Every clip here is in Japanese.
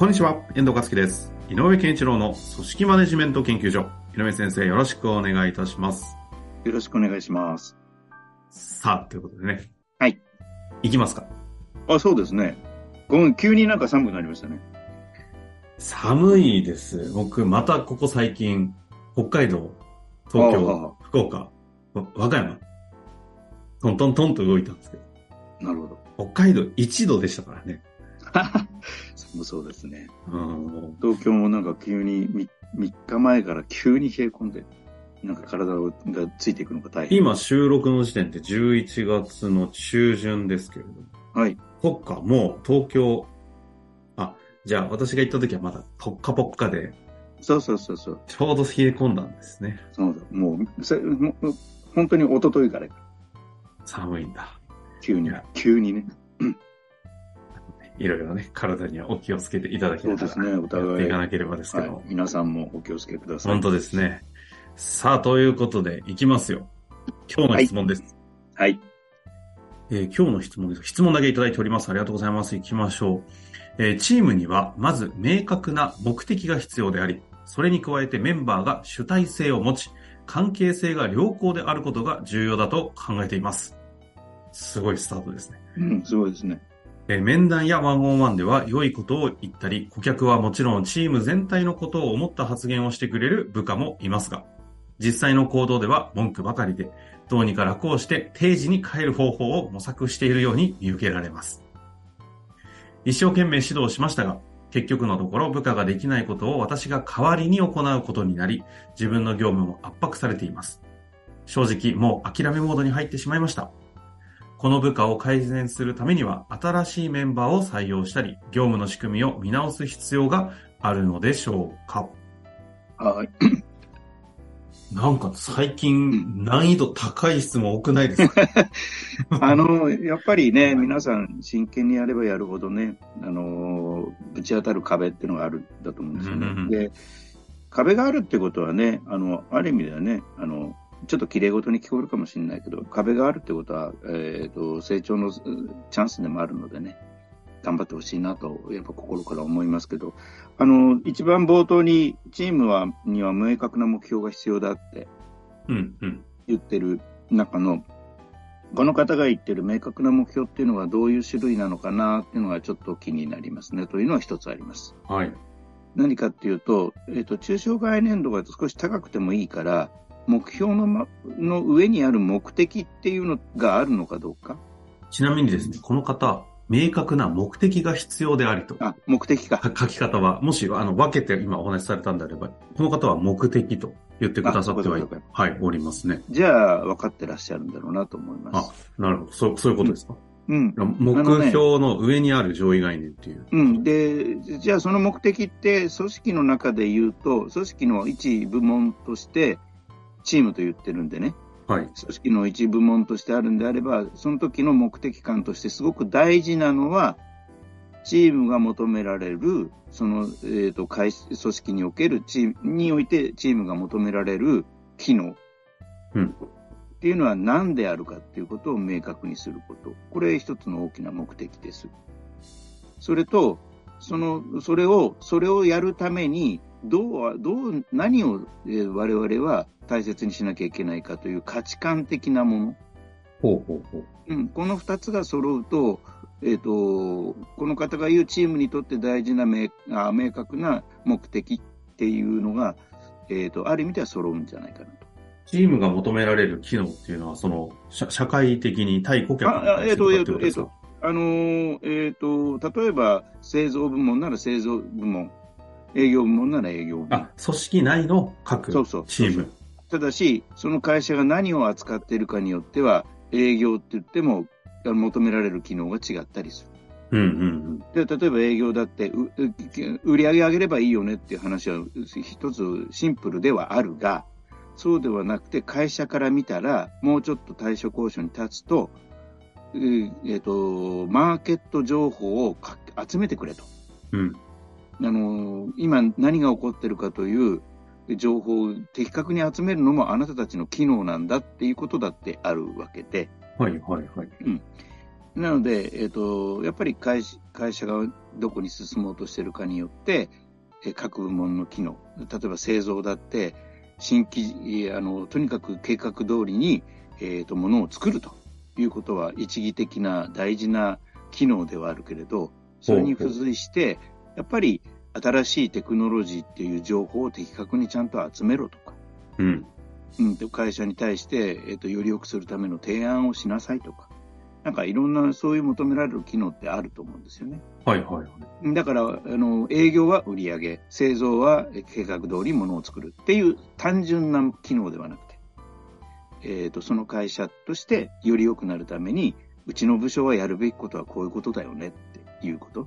こんにちは、遠藤和樹です。井上健一郎の組織マネジメント研究所。井上先生、よろしくお願いいたします。よろしくお願いします。さあ、ということでね。はい。いきますか。あ、そうですね。ごめん、急になんか寒くなりましたね。寒いです。僕、またここ最近、北海道、東京、あ福岡、わ和歌山、トントントンと動いたんですけど、なるほど。北海道1度でしたからね。寒そうですね。うん、東京もなんか急に 3, 3日前から急に冷え込んで、なんか体がついていくのが大変。今収録の時点で11月の中旬ですけれども、はい。そっか、もう東京、あ、じゃあ私が行った時はまだポッカポッカで、そうそうそうそう。ちょうど冷え込んだんですね。そうだ。もう、せもう本当に一昨日から寒いんだ。急に急にね。いろいろね、体にはお気をつけていただきながら、ねお互いいかなければですけど、はい。皆さんもお気をつけください。本当ですね。さあ、ということで、いきますよ。今日の質問です。はい。えー今日の質問です。質問だけいただいております。ありがとうございます。行きましょう。えーチームには、まず明確な目的が必要であり、それに加えてメンバーが主体性を持ち、関係性が良好であることが重要だと考えています。すごいスタートですね。うん、すごいですね。えー面談やワンオンワンでは良いことを言ったり、顧客はもちろんチーム全体のことを思った発言をしてくれる部下もいますが、実際の行動では文句ばかりで、どうにか楽をして定時に帰る方法を模索しているように見受けられます。一生懸命指導しましたが、結局のところ部下ができないことを私が代わりに行うことになり、自分の業務も圧迫されています。正直もう諦めモードに入ってしまいました。この部下を改善するためには、新しいメンバーを採用したり、業務の仕組みを見直す必要があるのでしょうか？はい。なんか最近難易度高い質問多くないですか？あの、やっぱりね、皆さん真剣にやればやるほどね、あの、ぶち当たる壁っていうのがあるんだと思うんですよね。うんうんうんで、壁があるってことはね、あの、ある意味ではね、あの、ちょっと綺麗事に聞こえるかもしれないけど、壁があるってことは、えっ、と、成長のうチャンスでもあるのでね、頑張ってほしいなと、やっぱ心から思いますけど、あの、一番冒頭に、チームは、には明確な目標が必要だってうん、うん。言ってる中の、この方が言ってる明確な目標っていうのはどういう種類なのかなっていうのがちょっと気になりますねというのは一つあります。はい。何かっていうと、えっ、と、中小概念度が少し高くてもいいから、目標の,、ま、の上にある目的っていうのがあるのかどうか？ちなみにですね、この方、明確な目的が必要でありと。あ、目的か。か書き方は、もし、あの、分けて今お話しされたんであれば、この方は目的と言ってくださってははい、おりますね。じゃあ、分かってらっしゃるんだろうなと思いまあす。、なるほど。そう、そういうことですか？うん。目標の上にある上位概念っていう。うん。で、じゃあその目的って、組織の中で言うと、組織の一部門として、チームと言ってるんでね、はい。組織の一部門としてあるんであれば、その時の目的感としてすごく大事なのは、チームが求められる、その、えっ、と、会組織におけるチームにおいてチームが求められる機能。うんっていうのは何であるかっていうことを明確にすること。これ一つの大きな目的です。それと、その、それを、それをやるために、どう、どう、何を、えー我々は大切にしなきゃいけないかという価値観的なもの。ほうほうほう。うん、この二つが揃うと、えっ、と、この方が言うチームにとって大事な明あ明確な目的っていうのが、えっ、と、ある意味では揃うんじゃないかなと。チームが求められる機能っていうのは、その、社社会的に対顧客に対してとかえっとってことですか？あのーえっ、と、例えば製造部門なら製造部門、営業部門なら営業部門。あ、組織内の各そうそうチーム。ただし、その会社が何を扱っているかによっては、営業って言っても、求められる機能が違ったりする。うんうんで、例えば営業だって、うう売り上げ上げればいいよねっていう話は一つシンプルではあるが、そうではなくて会社から見たら、もうちょっと対処交渉に立つと、うえっ、と、マーケット情報をか集めてくれと。うん。あの、今何が起こってるかという情報を的確に集めるのもあなたたちの機能なんだっていうことだってあるわけで、はいはいはい。なので、えっ、と、やっぱり会社会社がどこに進もうとしてるかによって、え各部門の機能、例えば製造だって、新規、えあの、とにかく計画通りに、えっ、と、ものを作るということは一義的な大事な機能ではあるけれど、それに付随して、やっぱり新しいテクノロジーっていう情報を的確にちゃんと集めろとか、うん。うん、で会社に対して、えっとより良くするための提案をしなさいとか、なんかいろんなそういう求められる機能ってあると思うんですよね。はいはいはい。だから、あの営業は売り上げ、製造はえ計画通り物を作るっていう単純な機能ではなくて、えっとその会社としてより良くなるために、うちの部署はやるべきことはこういうことだよねっていうこと。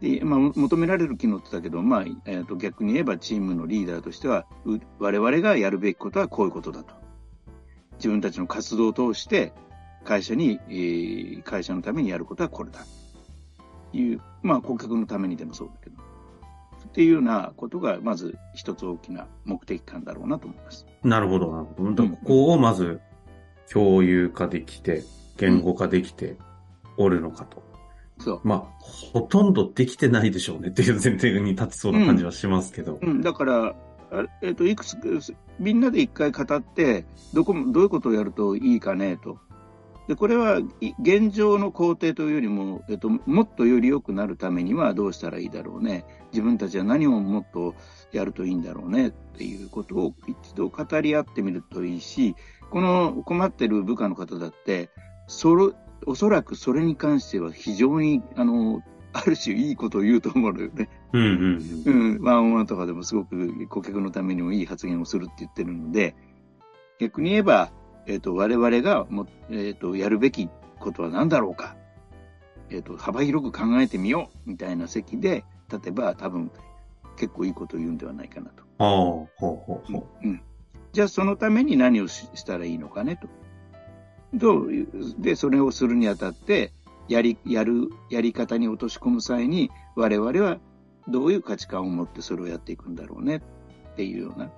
でまあ、求められる機能ってだけど、まあえー、と逆に言えばチームのリーダーとしては我々がやるべきことはこういうことだと自分たちの活動を通して会社に、えー会社のためにやることはこれだいう、まあ、顧客のためにでもそうだけどっていうようなことがまず一つ大きな目的感だろうなと思います。なるほどなるほど。ここをまず共有化できて、言語化できておるのかと。そうまあ、ほとんどできてないでしょうねっていう前提に立ちそうな感じはしますけど。うん、だから、あえっ、と、いくつか、みんなで一回語って、どこも、どういうことをやるといいかね、と。で、これは、い現状の工程というよりも、えっと、もっとより良くなるためにはどうしたらいいだろうね。自分たちは何をもっとやるといいんだろうね、っていうことを一度語り合ってみるといいし、この困ってる部下の方だって、それ、おそらくそれに関しては非常に、あの、ある種いいことを言うと思うのよね。うんうんうん。うん、ワンオンワンとかでもすごく顧客のためにもいい発言をするって言ってるので、逆に言えば、えっ、と、我々がも、えっ、と、やるべきことは何だろうか。えっ、と、幅広く考えてみようみたいな席で、例えば多分結構いいことを言うんではないかなと。ああ、ほうほうほうん。じゃあそのために何をししたらいいのかねと。どういうで、それをするにあたって、やり、やる、やり方に落とし込む際に、我々はどういう価値観を持ってそれをやっていくんだろうねっていうような。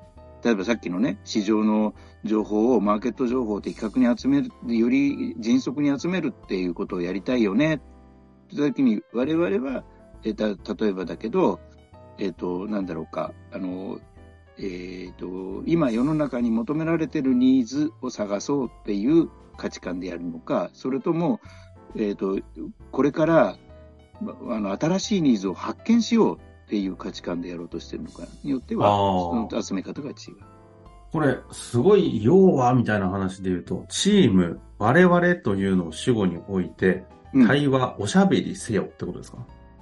例えばさっきのね、市場の情報を、マーケット情報を的確に集める、より迅速に集めるっていうことをやりたいよね。って時に、我々は、えた、例えばだけど、えっ、と、なんだろうか、あの、えっ、と、今世の中に求められてるニーズを探そうっていう価値観でやるのか、それとも、えっ、と、これから、まあの、新しいニーズを発見しようっていう価値観でやろうとしてるのかによっては、その集め方が違う。これ、すごい、要は、みたいな話で言うと、チーム、我々というのを主語に置いて、うん。対話、おしゃべりせよってことですか？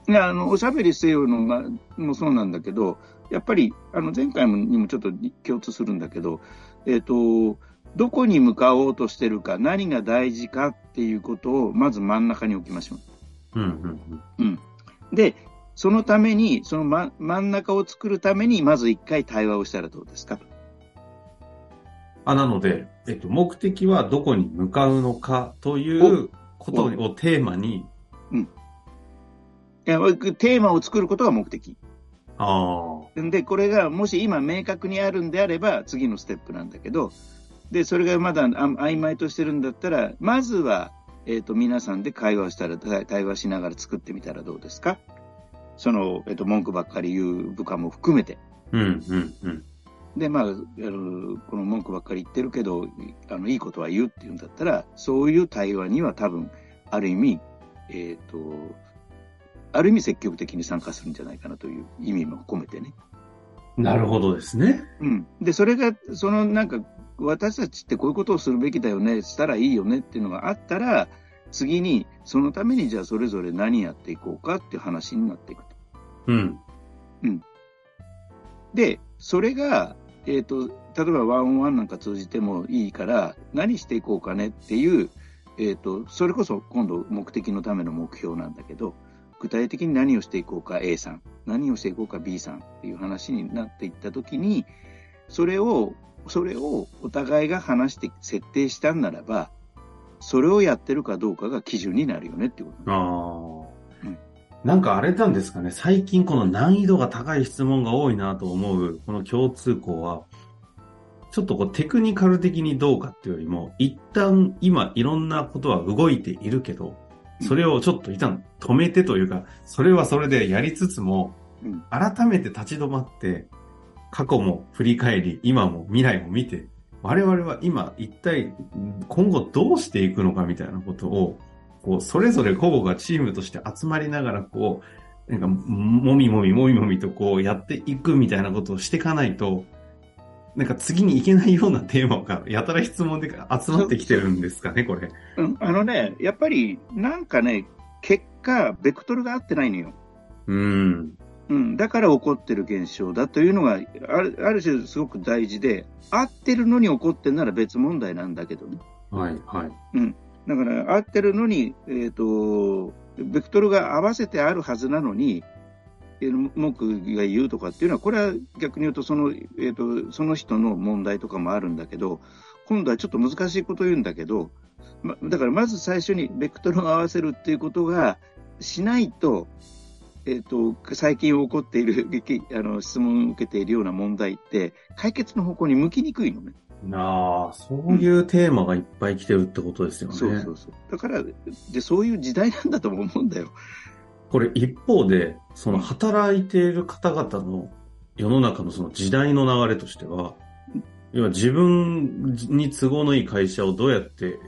いやあの、おしゃべりせよのが、もそうなんだけど、やっぱり、あの、前回もにもちょっと共通するんだけど、えっ、と、どこに向かおうとしてるか、何が大事かっていうことを、まず真ん中に置きましょう。うんうんうん。で、そのために、その、ま、真ん中を作るために、まず一回対話をしたらどうですか？と。あ、なので、えっと、目的はどこに向かうのかということをテーマに、いやテーマを作ることが目的。ああ、で、これがもし今明確にあるんであれば次のステップなんだけど、で、それがまだあ曖昧としてるんだったら、まずは、えっ、と、皆さんで会話をしたら、対対話しながら作ってみたらどうですか？その、えっ、と、文句ばっかり言う部下も含めて。うんうんうん。で、まあ、あのこの文句ばっかり言ってるけど、あの、いいことは言うっていうんだったら、そういう対話には多分、ある意味、えっ、と、ある意味積極的に参加するんじゃないかなという意味も込めてね。なるほどですね。うん。で、それが、そのなんか、私たちってこういうことをするべきだよね、したらいいよねっていうのがあったら、次に、そのためにじゃあそれぞれ何やっていこうかっていう話になっていくと。うん。で、それが、えっ、と、例えばワンオンワンなんか通じてもいいから、何していこうかねっていう、えっ、と、それこそ今度目的のための目標なんだけど、具体的に何をしていこうか A さん、何をしていこうか B さんっていう話になっていったときに、それを、それをお互いが話して設定したんならば、それをやってるかどうかが基準になるよねってこと。なんだああ、うん。なんかあれなんですかね、最近この難易度が高い質問が多いなと思う、この共通項は、ちょっとこうテクニカル的にどうかっていうよりも、一旦今いろんなことは動いているけど、それをちょっと一旦止めてというか、それはそれでやりつつもうん、改めて立ち止まって、過去も振り返り、今も未来も見て、我々は今一体今後どうしていくのかみたいなことを、こう、それぞれ個々がチームとして集まりながら、こう、なんか、もみもみもみもみとこうやっていくみたいなことをしていかないと、なんか次に行けないようなテーマがやたら質問で集まってきてるんですかね、これ。うん、あのね、やっぱりなんかね、結果、ベクトルが合ってないのよ。うん。うん、だから起こってる現象だというのがあるある種すごく大事で、合ってるのに起こってるなら別問題なんだけどね。はい、はい。だから合ってるのに、えっ、と、ベクトルが合わせてあるはずなのに、えー文句が言うとかっていうのは、これは逆に言うとその、えっ、と、その人の問題とかもあるんだけど、今度はちょっと難しいことを言うんだけど、ま、だからまず最初にベクトルを合わせるっていうことがしないと、えっ、と、最近起こっている、きあの、質問を受けているような問題って、解決の方向に向きにくいのね。なあ、そういうテーマがいっぱい来てるってことですよね。そうそうそう。だから、で、そういう時代なんだとも思うんだよ。これ一方で、その働いている方々の世の中のその時代の流れとしては、要は自分に都合のいい会社をどうやって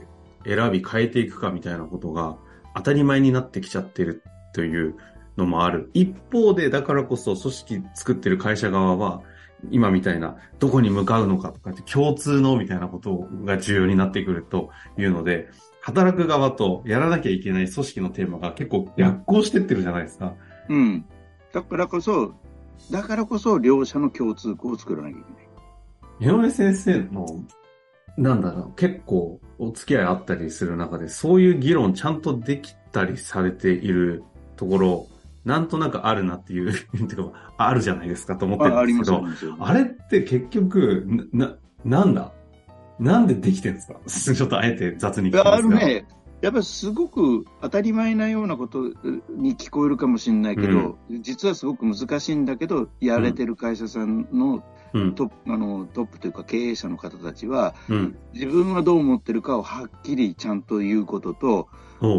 選び変えていくかみたいなことが当たり前になってきちゃってるというのもある。一方で、だからこそ組織作ってる会社側は、今みたいな、どこに向かうのかとかって共通のみたいなことが重要になってくるというので、働く側とやらなきゃいけない組織のテーマが結構逆行してってるじゃないですか。うん。だからこそ、だからこそ両者の共通項を作らなきゃいけない。井上先生の、なんだろう、結構お付き合いあったりする中で、そういう議論ちゃんとできたりされているところ、なんとなくあるなっていう、てか、あるじゃないですかと思ってるんですけど、あ。あれって結局、な、ななんだ？なんでできてるんですか？ちょっとあえて雑に聞きますが。あのね、やっぱりすごく当たり前なようなことに聞こえるかもしれないけど、実はすごく難しいんだけど、やれてる会社さんのうん。トップ,、あのトップというか経営者の方たちは、うん。自分はどう思ってるかをはっきりちゃんと言うことと、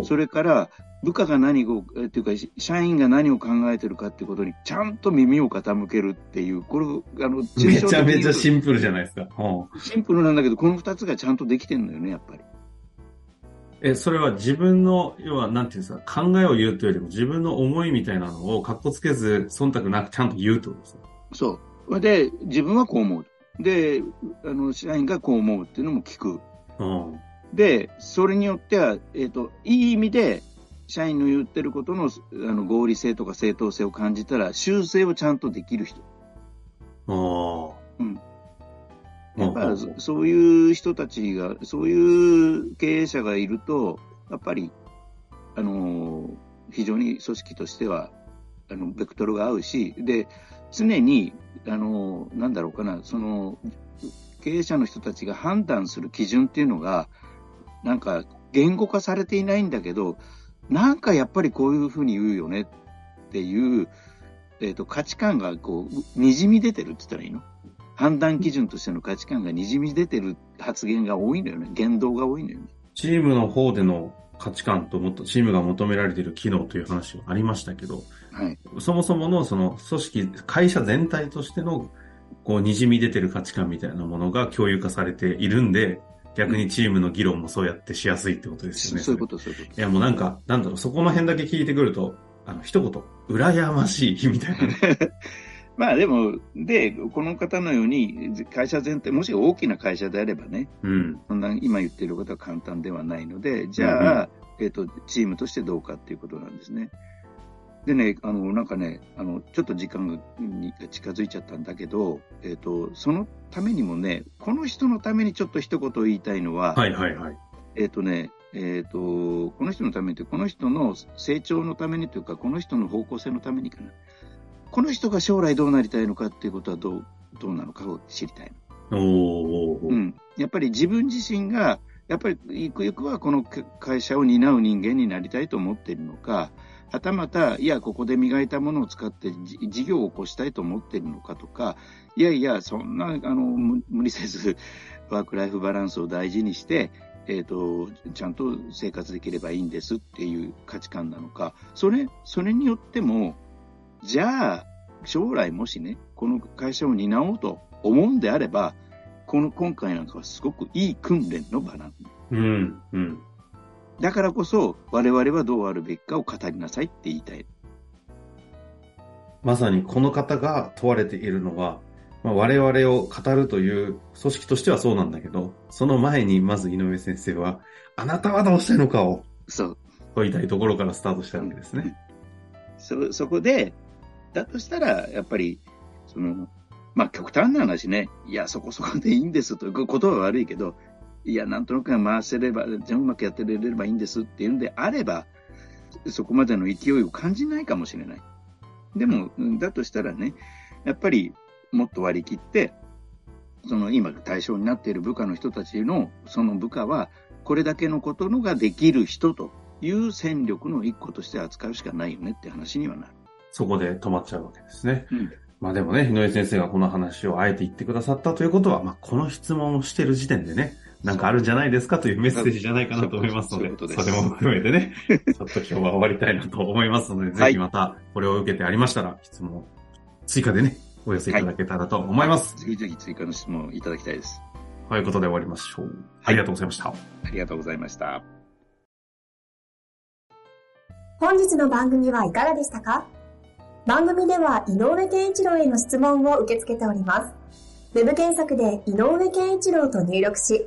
それから部下が何を、えっていうか、社員が何を考えてるかっていうことにちゃんと耳を傾けるっていう、これ、あの、めちゃめちゃシンプルじゃないですか。うんシンプルなんだけど、この二つがちゃんとできてるのよね、やっぱり。え、それは自分の、要は、なんていうんですか、考えを言うというよりも自分の思いみたいなのを格好つけず、忖度なくちゃんと言うってことですね。そう。で、自分はこう思う。で、あの、社員がこう思うっていうのも聞く。うん。で、それによっては、えっ、と、いい意味で、社員の言ってることのあの合理性とか正当性を感じたら、修正をちゃんとできる人。ああ。うん。うんやっぱそういう人たちが、そういう経営者がいると、やっぱり、あのー非常に組織としては、あの、ベクトルが合うし、で、常に、あのーなんだろうかな、その、経営者の人たちが判断する基準っていうのが、なんか、言語化されていないんだけど、なんかやっぱりこういうふうに言うよねっていう、えっ、と、価値観がこう、にじみ出てるって言ったらいいの？判断基準としての価値観がにじみ出てる発言が多いのよね。言動が多いのよね。チームの方での価値観ともっとチームが求められている機能という話はありましたけど、はい。そもそものその組織、会社全体としてのこう滲み出てる価値観みたいなものが共有化されているんで、逆にチームの議論もそうやってしやすいってことですよね。そういうこと、そういうこいやもうなんか、なんだろう、そこの辺だけ聞いてくると、あの、一言、羨ましいみたいな。まあでも、で、この方のように、会社全体、もし大きな会社であればね、うん。そんな今言っていることは簡単ではないので、じゃあ、えっ、と、チームとしてどうかっていうことなんですね。でね、あの、なんかね、あの、ちょっと時間がに近づいちゃったんだけど、えっ、と、そのためにもね、この人のためにちょっと一言言いたいのは、はいはいはい。えっ、とね、えっ、と、この人のためにというこの人の成長のためにというか、この人の方向性のためにかな。この人が将来どうなりたいのかっていうことはどう、どうなのかを知りたい。おー。うん。やっぱり自分自身が、やっぱりゆくゆくはこの会社を担う人間になりたいと思っているのか、はたまた、いや、ここで磨いたものを使って事業を起こしたいと思っているのかとか、いやいや、そんな、あの、無理せず、ワークライフバランスを大事にして、えっ、と、ちゃんと生活できればいいんですっていう価値観なのか、それ、それによっても、じゃあ、将来もしね、この会社を担おうと思うんであれば、この今回なんかはすごくいい訓練の場なの。うん、うん。だからこそ、我々はどうあるべきかを語りなさいって言いたい。まさにこの方が問われているのは、まあ、我々を語るという組織としてはそうなんだけど、その前にまず井上先生は、あなたはどうしたいのかをそう。問いたいところからスタートしたわけですね。そ、そこで、だとしたら、やっぱり、その、まあ極端な話ね、いや、そこそこでいいんですということは悪いけど、いや、なんとなく回せれば、じゃあうまくやってれればいいんですっていうんであれば、そこまでの勢いを感じないかもしれない。でも、うんだとしたらね、やっぱりもっと割り切って、その今対象になっている部下の人たちの、その部下は、これだけのことのができる人という戦力の一個として扱うしかないよねって話にはなる。そこで止まっちゃうわけですね。うんまあでもね、井上先生がこの話をあえて言ってくださったということは、まあこの質問をしてる時点でね、なんかあるんじゃないですかというメッセージじゃないかなと思いますので、それも含めてね、ちょっと今日は終わりたいなと思いますので、はいぜひまたこれを受けてありましたら、質問、追加でね、お寄せいただけたらと思います。ぜひぜひ追加の質問をいただきたいです。ということで終わりましょう。ありがとうございました。ありがとうございました。本日の番組はいかがでしたか？番組では井上健一郎への質問を受け付けております。ウェブ検索で井上健一郎と入力し、